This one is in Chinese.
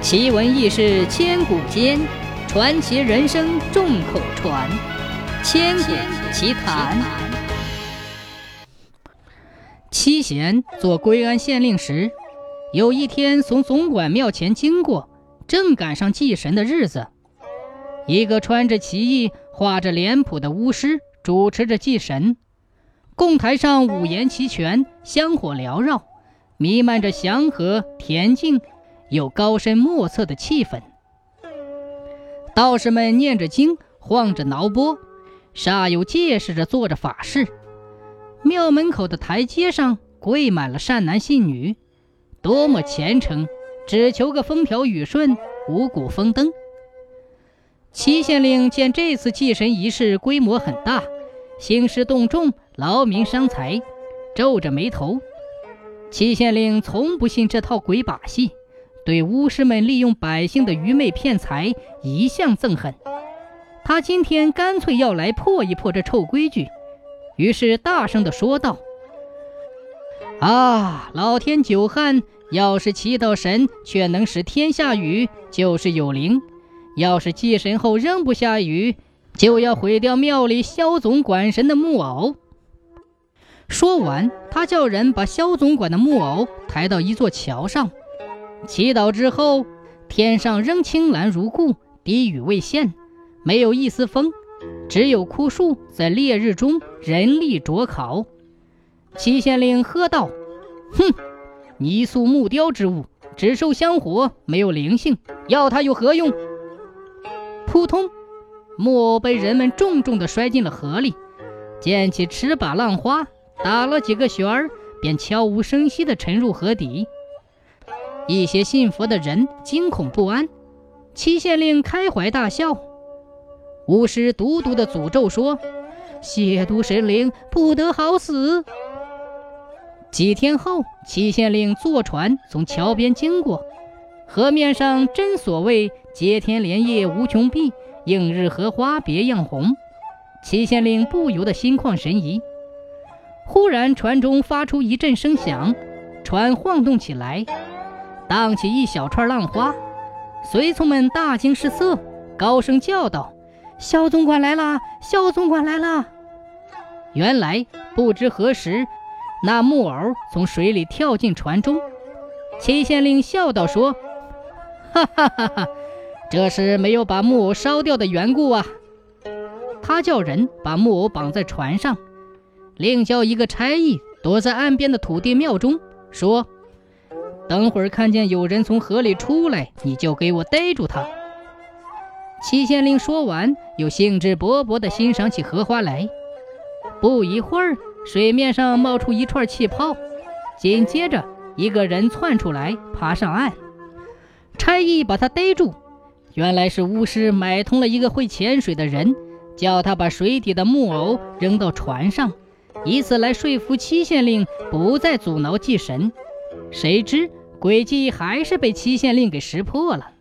奇闻异事千古间，传奇人生众口传。千古奇谈。七贤做归安县令时，有一天从总管庙前经过，正赶上祭神的日子。一个穿着奇异、画着脸谱的巫师主持着祭神，供台上五言齐全，香火缭绕，弥漫着祥和恬静。有高深莫测的气氛。道士们念着经，晃着挠钵，煞有介事地做着法事。庙门口的台阶上跪满了善男信女，多么虔诚，只求个风调雨顺，五谷丰登。齐县令见这次祭神仪式规模很大，兴师动众，劳民伤财，皱着眉头。齐县令从不信这套鬼把戏。对巫师们利用百姓的愚昧骗财一向憎恨，他今天干脆要来破一破这臭规矩，于是大声地说道：“啊，老天久旱，要是祈祷神却能使天下雨，就是有灵；要是祭神后仍不下雨，就要毁掉庙里萧总管神的木偶。”说完，他叫人把萧总管的木偶抬到一座桥上。祈祷之后，天上仍青蓝如故，滴雨未现，没有一丝风，只有枯树在烈日中人力灼烤。齐县令喝道：“哼，泥塑木雕之物，只受香火，没有灵性，要它有何用？”扑通，木偶被人们重重地摔进了河里，溅起尺把浪花，打了几个旋儿，便悄无声息地沉入河底。一些信佛的人惊恐不安，七县令开怀大笑。巫师笃笃的诅咒说：“亵渎神灵，不得好死。”几天后，七县令坐船从桥边经过，河面上真所谓“接天莲叶无穷碧，映日荷花别样红”。七县令不由得心旷神怡。忽然，船中发出一阵声响，船晃动起来。荡起一小串浪花，随从们大惊失色，高声叫道：“肖总管来了！肖总管来了！”原来不知何时，那木偶从水里跳进船中。齐县令笑道：“说，哈哈哈哈，这是没有把木偶烧掉的缘故啊！”他叫人把木偶绑在船上，另叫一个差役躲在岸边的土地庙中，说。等会儿看见有人从河里出来，你就给我逮住他。七县令说完，又兴致勃勃地欣赏起荷花来。不一会儿，水面上冒出一串气泡，紧接着一个人窜出来，爬上岸。差役把他逮住，原来是巫师买通了一个会潜水的人，叫他把水底的木偶扔到船上，以此来说服七县令不再阻挠祭神。谁知。诡计还是被七县令给识破了。